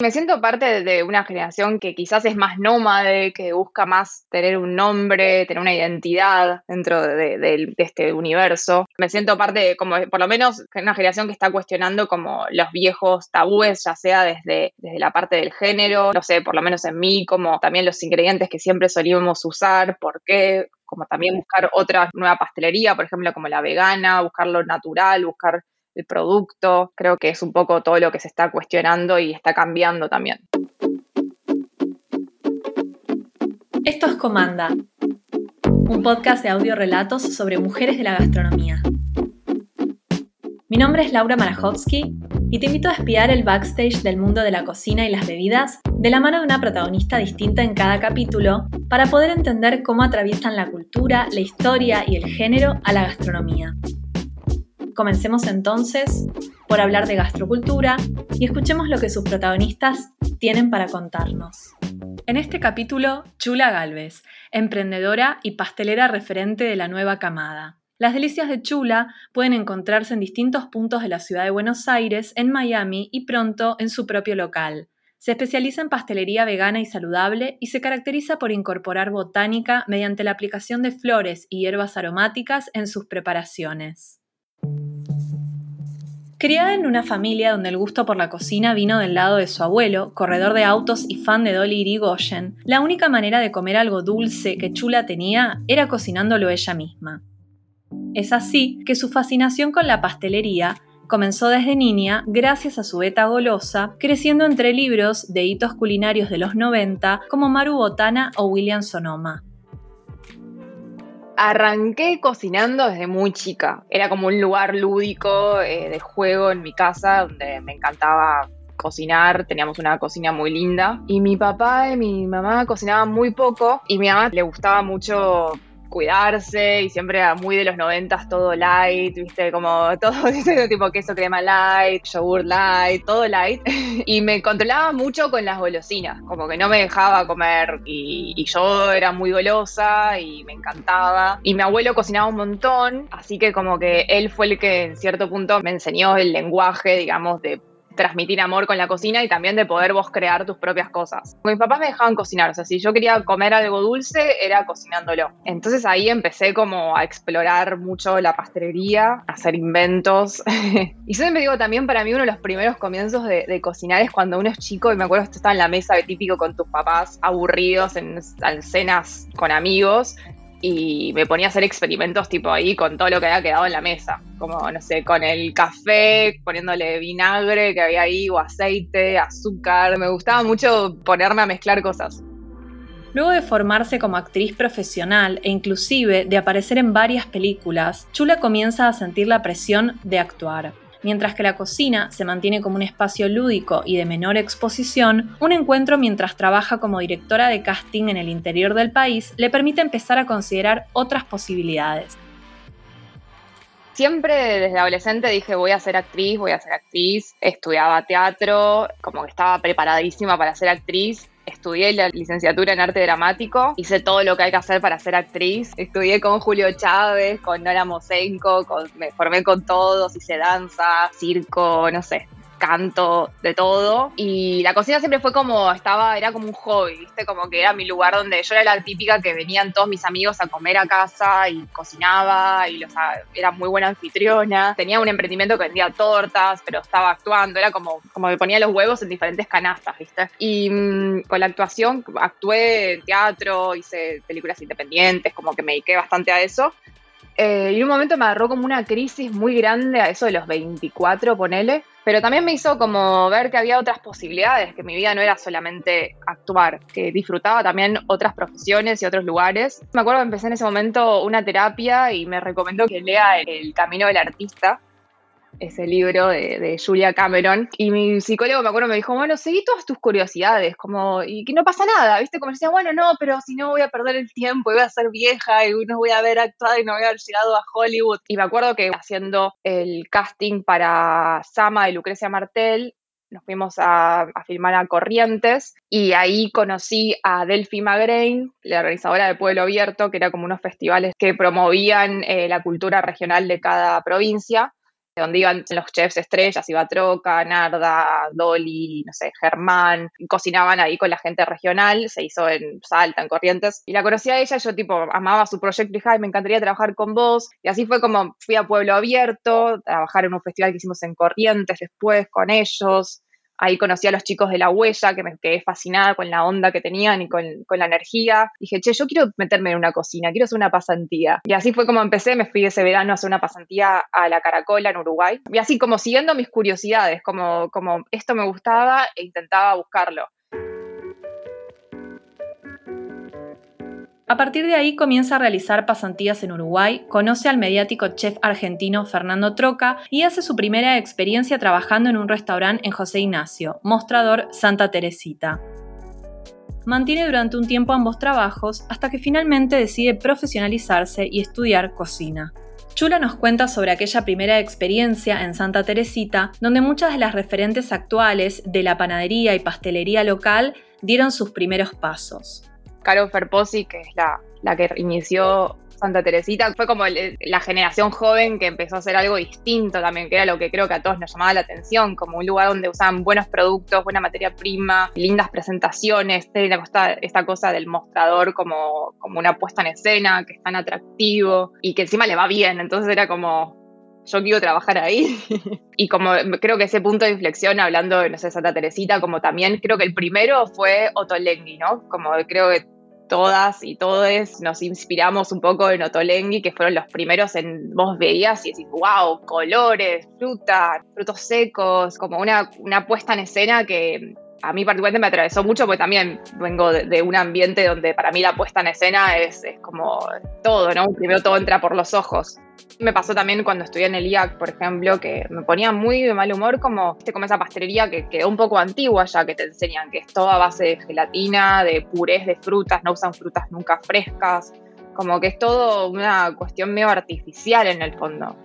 Me siento parte de una generación que quizás es más nómade, que busca más tener un nombre, tener una identidad dentro de, este universo. Me siento parte, como por lo menos, de una generación que está cuestionando como los viejos tabúes, ya sea desde, desde la parte del género, no sé, por lo menos en mí, como también los ingredientes que siempre solíamos usar, por qué, como también buscar otra nueva pastelería, por ejemplo, como la vegana, buscar lo natural, buscar el producto. Creo que es un poco todo lo que se está cuestionando y está cambiando también. Esto es Comanda, un podcast de audio relatos sobre mujeres de la gastronomía. Mi nombre es Laura Marajowski y te invito a espiar el backstage del mundo de la cocina y las bebidas de la mano de una protagonista distinta en cada capítulo para poder entender cómo atraviesan la cultura, la historia y el género a la gastronomía. Comencemos entonces por hablar de gastrocultura y escuchemos lo que sus protagonistas tienen para contarnos. En este capítulo, Chula Galvez, emprendedora y pastelera referente de la nueva camada. Las delicias de Chula pueden encontrarse en distintos puntos de la ciudad de Buenos Aires, en Miami y pronto en su propio local. Se especializa en pastelería vegana y saludable y se caracteriza por incorporar botánica mediante la aplicación de flores y hierbas aromáticas en sus preparaciones. Criada en una familia donde el gusto por la cocina vino del lado de su abuelo, corredor de autos y fan de Dolly Irigoyen, la única manera de comer algo dulce que Chula tenía era cocinándolo ella misma. Es así que su fascinación con la pastelería comenzó desde niña gracias a su beta golosa, creciendo entre libros de hitos culinarios de los 90 como Maru Botana o William Sonoma. Arranqué cocinando desde muy chica. Era como un lugar lúdico eh, de juego en mi casa donde me encantaba cocinar, teníamos una cocina muy linda y mi papá y mi mamá cocinaban muy poco y mi mamá le gustaba mucho cuidarse y siempre muy de los noventas todo light, viste, como todo tipo queso crema light, yogur light, todo light. y me controlaba mucho con las golosinas, como que no me dejaba comer y, y, yo era muy golosa y me encantaba. Y mi abuelo cocinaba un montón, así que como que él fue el que en cierto punto me enseñó el lenguaje, digamos, de transmitir amor con la cocina y también de poder vos crear tus propias cosas. Mis papás me dejaban cocinar, o sea, si yo quería comer algo dulce, era cocinándolo. Entonces ahí empecé como a explorar mucho la pastelería, a hacer inventos. y siempre digo también para mí uno de los primeros comienzos de, cocinar es cuando uno es chico y me acuerdo que estaba en la mesa de típico con tus papás aburridos en, en cenas con amigos y me ponía a hacer experimentos tipo ahí con todo lo que había quedado en la mesa, como no sé, con el café, poniéndole vinagre que había ahí o aceite, azúcar, me gustaba mucho ponerme a mezclar cosas. Luego de formarse como actriz profesional e inclusive de aparecer en varias películas, Chula comienza a sentir la presión de actuar. Mientras que la cocina se mantiene como un espacio lúdico y de menor exposición, un encuentro mientras trabaja como directora de casting en el interior del país le permite empezar a considerar otras posibilidades. Siempre desde adolescente dije voy a ser actriz, voy a ser actriz, estudiaba teatro, como que estaba preparadísima para ser actriz estudié la licenciatura en arte dramático, hice todo lo que hay que hacer para ser actriz, estudié con Julio Chávez, con Nora Mosenko, me formé con todos, hice danza, circo, no sé, canto, de todo. Y la cocina siempre fue como, estaba, era como un hobby, ¿viste? Como que era mi lugar donde yo era la típica que venían todos mis amigos a comer a casa y cocinaba y los, era muy buena anfitriona. Tenía un emprendimiento que vendía tortas, pero estaba actuando, era como, como me ponía los huevos en diferentes canastas, ¿viste? Y mm, con la actuación actué en teatro, hice películas independientes, como que me dediqué bastante a eso. Eh, y en un momento me agarró como una crisis muy grande a eso de los 24, ponele. Pero también me hizo como ver que había otras posibilidades, que mi vida no era solamente actuar, que disfrutaba también otras profesiones y otros lugares. Me acuerdo que empecé en ese momento una terapia y me recomendó que lea El Camino del Artista, ese libro de, Julia Cameron. Y mi psicólogo, me acuerdo, me dijo, bueno, seguí todas tus curiosidades, como, y que no pasa nada, ¿viste? Como decía, bueno, no, pero si no voy a perder el tiempo y voy a ser vieja y no voy a haber actuado y no voy a haber llegado a Hollywood. Y me acuerdo que haciendo el casting para Sama de Lucrecia Martel, nos fuimos a, filmar a Corrientes y ahí conocí a Delphi Magrain, la organizadora de Pueblo Abierto, que era como unos festivales que promovían eh, la cultura regional de cada provincia donde iban los chefs estrellas, iba Troca, Narda, Dolly, no sé, Germán, cocinaban ahí con la gente regional, se hizo en Salta, en Corrientes, y la conocí a ella, yo tipo amaba su proyecto y dije, me encantaría trabajar con vos, y así fue como fui a Pueblo Abierto, trabajar en un festival que hicimos en Corrientes después con ellos, Ahí conocí a los chicos de La Huella, que me quedé fascinada con la onda que tenían y con, la energía. Dije, che, yo quiero meterme en una cocina, quiero hacer una pasantía. Y así fue como empecé, me fui ese verano a hacer una pasantía a la Caracola en Uruguay. Y así como siguiendo mis curiosidades, como, como esto me gustaba e intentaba buscarlo. A partir de ahí comienza a realizar pasantías en Uruguay, conoce al mediático chef argentino Fernando Troca y hace su primera experiencia trabajando en un restaurante en José Ignacio, mostrador Santa Teresita. Mantiene durante un tiempo ambos trabajos hasta que finalmente decide profesionalizarse y estudiar cocina. Chula nos cuenta sobre aquella primera experiencia en Santa Teresita, donde muchas de las referentes actuales de la panadería y pastelería local dieron sus primeros pasos. Caro Ferposi, que es la, la que inició Santa Teresita, fue como la generación joven que empezó a hacer algo distinto también, que era lo que creo que a todos nos llamaba la atención, como un lugar donde usaban buenos productos, buena materia prima, lindas presentaciones, esta cosa del mostrador como, como una puesta en escena, que es tan atractivo y que encima le va bien, entonces era como, yo quiero trabajar ahí. y como creo que ese punto de inflexión, hablando de, no sé, Santa Teresita, como también creo que el primero fue Otolenghi, ¿no? Como creo que todas y todos nos inspiramos un poco en Otolenghi, que fueron los primeros en vos veías y decís, wow, colores, fruta, frutos secos, como una, una puesta en escena que a mí particularmente me atravesó mucho porque también vengo de, un ambiente donde para mí la puesta en escena es, es, como todo, ¿no? Primero todo entra por los ojos. Me pasó también cuando estudié en el IAC, por ejemplo, que me ponía muy de mal humor como, como esa pastelería que quedó un poco antigua ya, que te enseñan que es todo a base de gelatina, de purés de frutas, no usan frutas nunca frescas, como que es todo una cuestión medio artificial en el fondo.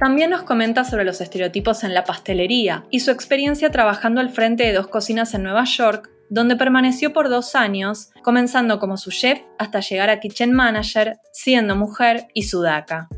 También nos comenta sobre los estereotipos en la pastelería y su experiencia trabajando al frente de dos cocinas en Nueva York, donde permaneció por dos años, comenzando como su chef hasta llegar a kitchen manager, siendo mujer y sudaca.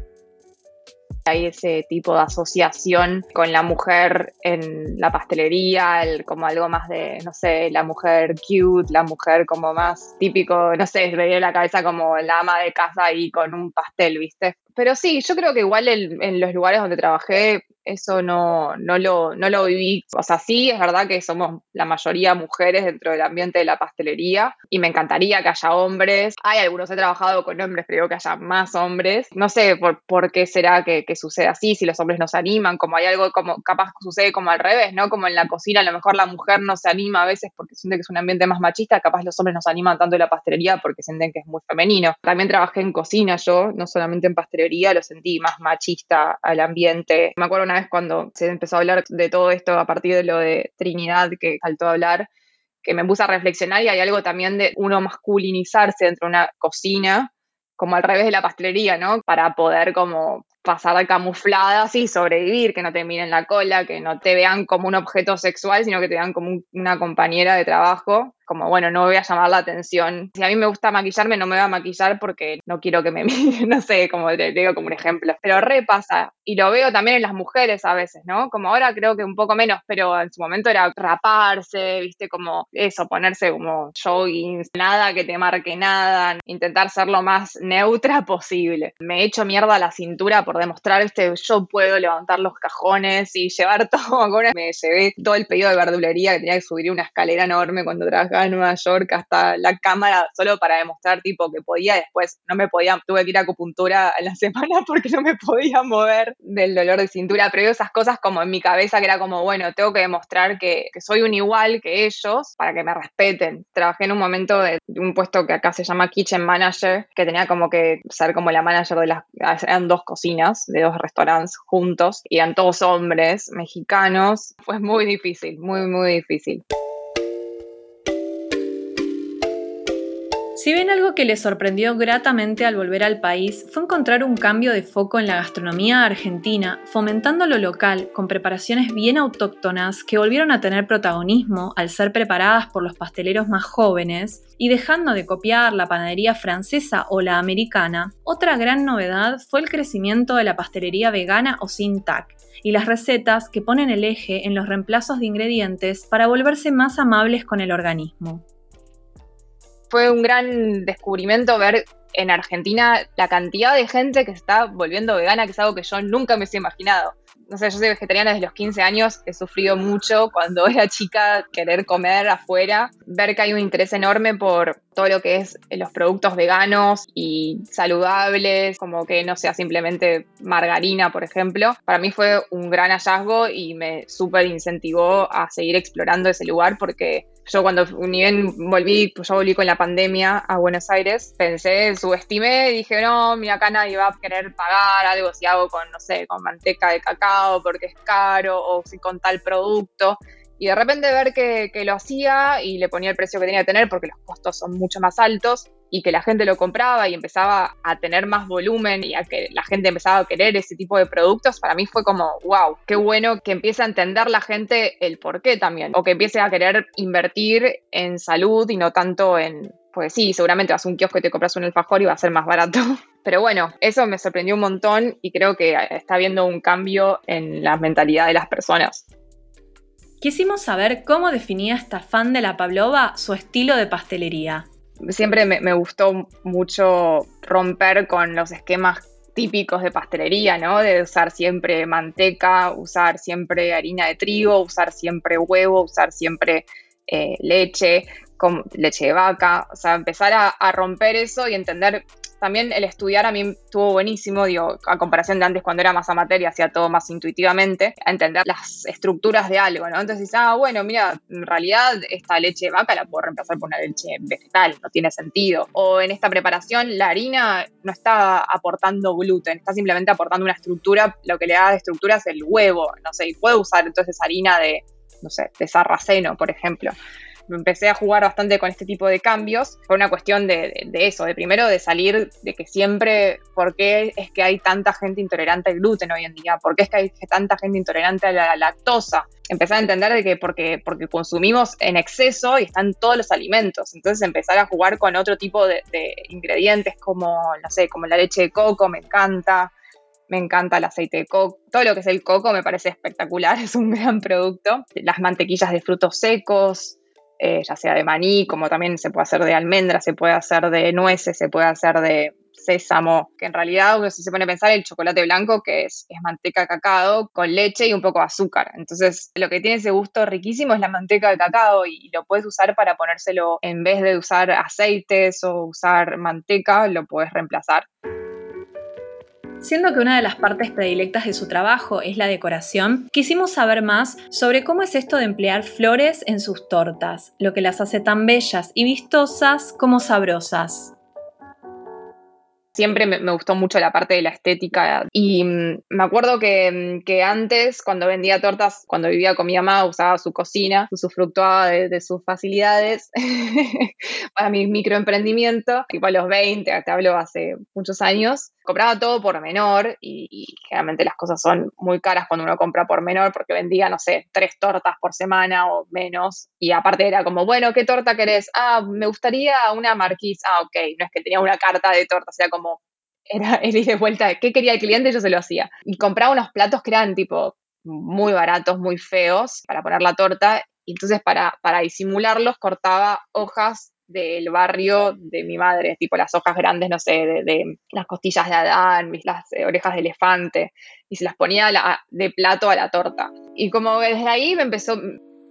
Hay ese tipo de asociación con la mujer en la pastelería, como algo más de, no sé, la mujer cute, la mujer como más típico, no sé, me viene la cabeza como la ama de casa ahí con un pastel, ¿viste? Pero sí, yo creo que igual en los lugares donde trabajé eso no, no, lo, no lo viví. O sea, sí, es verdad que somos la mayoría mujeres dentro del ambiente de la pastelería y me encantaría que haya hombres. Hay algunos, he trabajado con hombres, pero que haya más hombres. No sé por, por qué será que, que, sucede así, si los hombres nos animan, como hay algo como capaz sucede como al revés, ¿no? Como en la cocina, a lo mejor la mujer no se anima a veces porque siente que es un ambiente más machista, capaz los hombres nos animan tanto en la pastelería porque sienten que es muy femenino. También trabajé en cocina yo, no solamente en pastelería, lo sentí más machista al ambiente. Me acuerdo vez cuando se empezó a hablar de todo esto a partir de lo de Trinidad que saltó a hablar, que me puse a reflexionar y hay algo también de uno masculinizarse dentro de una cocina, como al revés de la pastelería, ¿no? Para poder como pasar camufladas y sobrevivir, que no te miren la cola, que no te vean como un objeto sexual, sino que te vean como una compañera de trabajo como, bueno, no voy a llamar la atención. Si a mí me gusta maquillarme, no me voy a maquillar porque no quiero que me miren, no sé, como te digo como un ejemplo. Pero repasa, y lo veo también en las mujeres a veces, ¿no? Como ahora creo que un poco menos, pero en su momento era raparse, viste, como eso, ponerse como joggings, nada que te marque nada, intentar ser lo más neutra posible. Me he hecho mierda la cintura por demostrar, este, yo puedo levantar los cajones y llevar todo. Me llevé todo el pedido de verdulería que tenía que subir una escalera enorme cuando trabajaba Nueva York hasta la cámara solo para demostrar tipo que podía, después no me podía, tuve que ir a acupuntura en la semana porque no me podía mover del dolor de cintura, pero esas cosas como en mi cabeza que era como, bueno, tengo que demostrar que, soy un igual que ellos para que me respeten. Trabajé en un momento de, un puesto que acá se llama Kitchen Manager, que tenía como que ser como la manager de las, eran dos cocinas de dos restaurantes juntos, y eran todos hombres mexicanos, fue muy difícil, muy, muy difícil. Si bien algo que le sorprendió gratamente al volver al país fue encontrar un cambio de foco en la gastronomía argentina, fomentando lo local con preparaciones bien autóctonas que volvieron a tener protagonismo al ser preparadas por los pasteleros más jóvenes y dejando de copiar la panadería francesa o la americana, otra gran novedad fue el crecimiento de la pastelería vegana o sin TAC y las recetas que ponen el eje en los reemplazos de ingredientes para volverse más amables con el organismo fue un gran descubrimiento ver en Argentina la cantidad de gente que está volviendo vegana, que es algo que yo nunca me hubiese imaginado. No sé, yo soy vegetariana desde los 15 años, he sufrido mucho cuando era chica querer comer afuera, ver que hay un interés enorme por todo lo que es los productos veganos y saludables, como que no sea simplemente margarina, por ejemplo. Para mí fue un gran hallazgo y me súper incentivó a seguir explorando ese lugar porque yo cuando ni bien volví, pues yo volví con la pandemia a Buenos Aires, pensé, subestimé, dije, no, mira, acá nadie va a querer pagar algo si hago con, no sé, con manteca de cacao porque es caro o si con tal producto. Y de repente ver que, que lo hacía y le ponía el precio que tenía que tener porque los costos son mucho más altos y que la gente lo compraba y empezaba a tener más volumen y a que la gente empezaba a querer ese tipo de productos, para mí fue como, wow, qué bueno que empiece a entender la gente el por qué también, o que empiece a querer invertir en salud y no tanto en, pues sí, seguramente vas a un kiosco y te compras un alfajor y va a ser más barato. Pero bueno, eso me sorprendió un montón y creo que está habiendo un cambio en la mentalidad de las personas. Quisimos saber cómo definía esta fan de la Pavlova su estilo de pastelería siempre me, gustó mucho romper con los esquemas típicos de pastelería, ¿no? De usar siempre manteca, usar siempre harina de trigo, usar siempre huevo, usar siempre eh, leche, con leche de vaca, o sea, empezar a, romper eso y entender también el estudiar a mí estuvo buenísimo, digo, a comparación de antes cuando era más amateur y hacía todo más intuitivamente, entender las estructuras de algo, ¿no? Entonces, ah, bueno, mira, en realidad esta leche vaca la puedo reemplazar por una leche vegetal, no tiene sentido. O en esta preparación la harina no está aportando gluten, está simplemente aportando una estructura, lo que le da de estructura es el huevo, no sé, y puedo usar entonces harina de, no sé, de sarraceno, por ejemplo empecé a jugar bastante con este tipo de cambios. Fue una cuestión de, eso, de primero de salir de que siempre, ¿por qué es que hay tanta gente intolerante al gluten hoy en día? ¿Por qué es que hay tanta gente intolerante a la lactosa? Empezar a entender de que porque, porque consumimos en exceso y están todos los alimentos. Entonces empezar a jugar con otro tipo de, de ingredientes como, no sé, como la leche de coco, me encanta me encanta el aceite de coco, todo lo que es el coco me parece espectacular, es un gran producto. Las mantequillas de frutos secos, eh, ya sea de maní, como también se puede hacer de almendra, se puede hacer de nueces, se puede hacer de sésamo, que en realidad uno se pone a pensar el chocolate blanco, que es, es manteca de cacao con leche y un poco de azúcar. Entonces, lo que tiene ese gusto riquísimo es la manteca de cacao y, lo puedes usar para ponérselo en vez de usar aceites o usar manteca, lo puedes reemplazar. Siendo que una de las partes predilectas de su trabajo es la decoración, quisimos saber más sobre cómo es esto de emplear flores en sus tortas, lo que las hace tan bellas y vistosas como sabrosas. Siempre me, gustó mucho la parte de la estética y mm, me acuerdo que, mm, que, antes cuando vendía tortas, cuando vivía con mi mamá, usaba su cocina, usufructuaba de, de sus facilidades para mi microemprendimiento, tipo a los 20, te hablo hace muchos años, compraba todo por menor y, generalmente las cosas son muy caras cuando uno compra por menor porque vendía, no sé, tres tortas por semana o menos y aparte era como, bueno, ¿qué torta querés? Ah, me gustaría una marquís, ah, ok, no es que tenía una carta de tortas, era como era el ir de vuelta qué quería el cliente, yo se lo hacía. Y compraba unos platos que eran tipo muy baratos, muy feos para poner la torta. Y entonces para, para disimularlos cortaba hojas del barrio de mi madre, tipo las hojas grandes, no sé, de, las costillas de Adán, las eh, orejas de elefante, y se las ponía de plato a la torta. Y como desde ahí me empezó,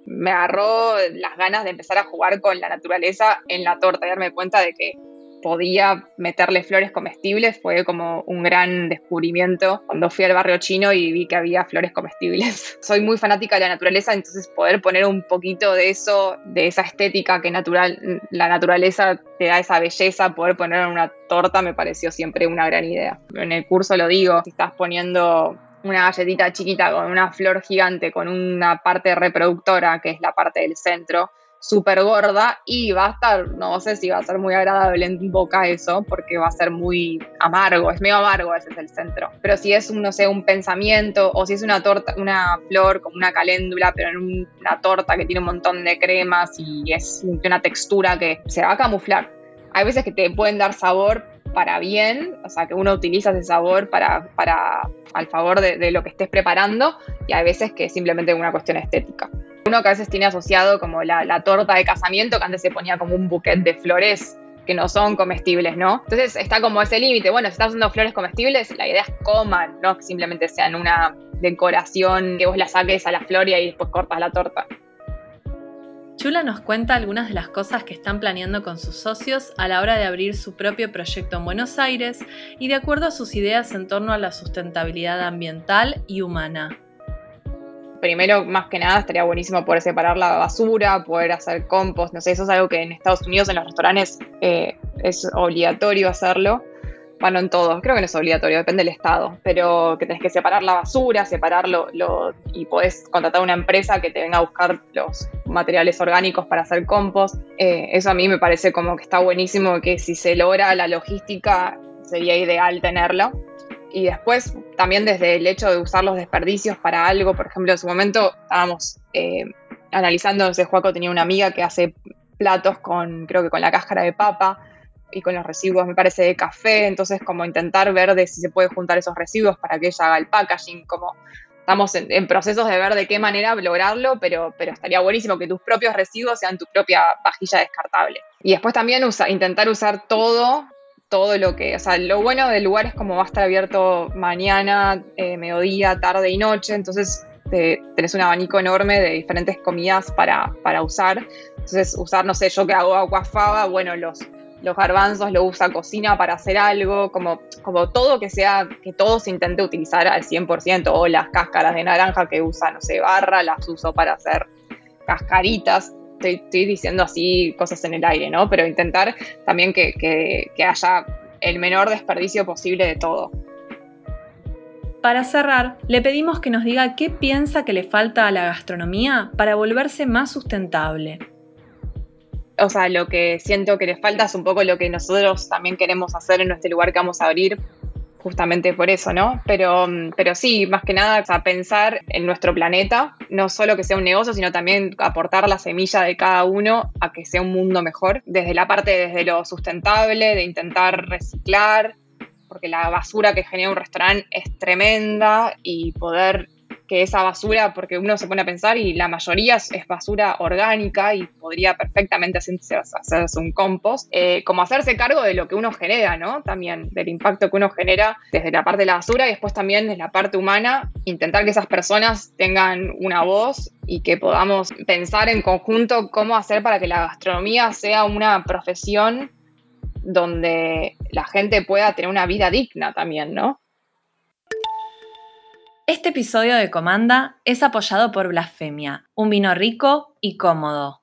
me agarró las ganas de empezar a jugar con la naturaleza en la torta y darme cuenta de que podía meterle flores comestibles fue como un gran descubrimiento cuando fui al barrio chino y vi que había flores comestibles. Soy muy fanática de la naturaleza, entonces poder poner un poquito de eso, de esa estética que natural, la naturaleza te da esa belleza, poder poner en una torta me pareció siempre una gran idea. En el curso lo digo, si estás poniendo una galletita chiquita con una flor gigante, con una parte reproductora, que es la parte del centro, súper gorda y va a estar, no sé si va a ser muy agradable en boca eso, porque va a ser muy amargo, es medio amargo ese es el centro. Pero si es, un, no sé, un pensamiento o si es una torta, una flor como una caléndula, pero en una torta que tiene un montón de cremas y es una textura que se va a camuflar. Hay veces que te pueden dar sabor para bien, o sea, que uno utiliza ese sabor para, para al favor de, lo que estés preparando y hay veces que es simplemente una cuestión estética. Uno que a veces tiene asociado como la, torta de casamiento, que antes se ponía como un buquet de flores que no son comestibles, ¿no? Entonces está como ese límite. Bueno, si estás usando flores comestibles, la idea es coman, no que simplemente sean una decoración que vos la saques a la flor y después cortas la torta. Chula nos cuenta algunas de las cosas que están planeando con sus socios a la hora de abrir su propio proyecto en Buenos Aires y de acuerdo a sus ideas en torno a la sustentabilidad ambiental y humana. Primero, más que nada, estaría buenísimo poder separar la basura, poder hacer compost, no sé, eso es algo que en Estados Unidos en los restaurantes eh, es obligatorio hacerlo bueno, en todos, creo que no es obligatorio, depende del estado, pero que tenés que separar la basura, separarlo lo, y podés contratar una empresa que te venga a buscar los materiales orgánicos para hacer compost. Eh, eso a mí me parece como que está buenísimo, que si se logra la logística sería ideal tenerlo. Y después también desde el hecho de usar los desperdicios para algo, por ejemplo, en su momento estábamos eh, analizando, ese Juaco tenía una amiga que hace platos con, creo que con la cáscara de papa, y con los residuos, me parece, de café, entonces como intentar ver de si se puede juntar esos residuos para que ella haga el packaging, como estamos en, procesos de ver de qué manera lograrlo, pero, pero estaría buenísimo que tus propios residuos sean tu propia vajilla descartable. Y después también usa, intentar usar todo, todo lo que, o sea, lo bueno del lugar es como va a estar abierto mañana, eh, mediodía, tarde y noche, entonces tenés un abanico enorme de diferentes comidas para, para usar. Entonces, usar, no sé, yo que hago aguafaba, bueno, los, los garbanzos lo usa cocina para hacer algo, como, como todo que sea, que todo se intente utilizar al 100%, o las cáscaras de naranja que usa, no sé, barra, las uso para hacer cascaritas. Estoy, diciendo así cosas en el aire, ¿no? Pero intentar también que, que haya el menor desperdicio posible de todo. Para cerrar, le pedimos que nos diga qué piensa que le falta a la gastronomía para volverse más sustentable o sea, lo que siento que le falta es un poco lo que nosotros también queremos hacer en este lugar que vamos a abrir, justamente por eso, ¿no? Pero, pero sí, más que nada, pensar en nuestro planeta, no solo que sea un negocio, sino también aportar la semilla de cada uno a que sea un mundo mejor, desde la parte, desde lo sustentable, de intentar reciclar, porque la basura que genera un restaurante es tremenda y poder que esa basura, porque uno se pone a pensar y la mayoría es basura orgánica y podría perfectamente hacerse, un compost, eh, como hacerse cargo de lo que uno genera, ¿no? También del impacto que uno genera desde la parte de la basura y después también desde la parte humana, intentar que esas personas tengan una voz y que podamos pensar en conjunto cómo hacer para que la gastronomía sea una profesión donde la gente pueda tener una vida digna también, ¿no? Este episodio de Comanda es apoyado por Blasfemia, un vino rico y cómodo.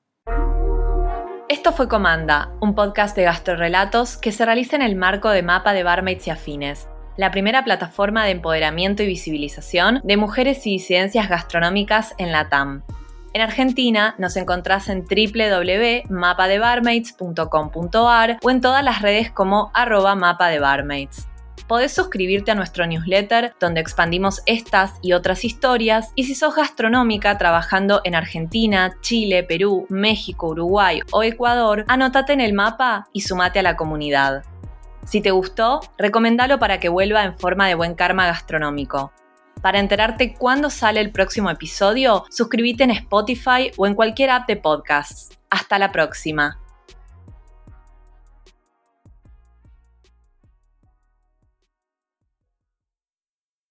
Esto fue Comanda, un podcast de gastrorelatos que se realiza en el marco de Mapa de Barmaids y Afines, la primera plataforma de empoderamiento y visibilización de mujeres y disidencias gastronómicas en la TAM. En Argentina nos encontrás en www.mapadebarmaids.com.ar o en todas las redes como arroba mapa de podés suscribirte a nuestro newsletter donde expandimos estas y otras historias y si sos gastronómica trabajando en Argentina, Chile, Perú, México, Uruguay o Ecuador, anótate en el mapa y sumate a la comunidad. Si te gustó, recomendalo para que vuelva en forma de buen karma gastronómico. Para enterarte cuándo sale el próximo episodio, suscríbete en Spotify o en cualquier app de podcasts. Hasta la próxima.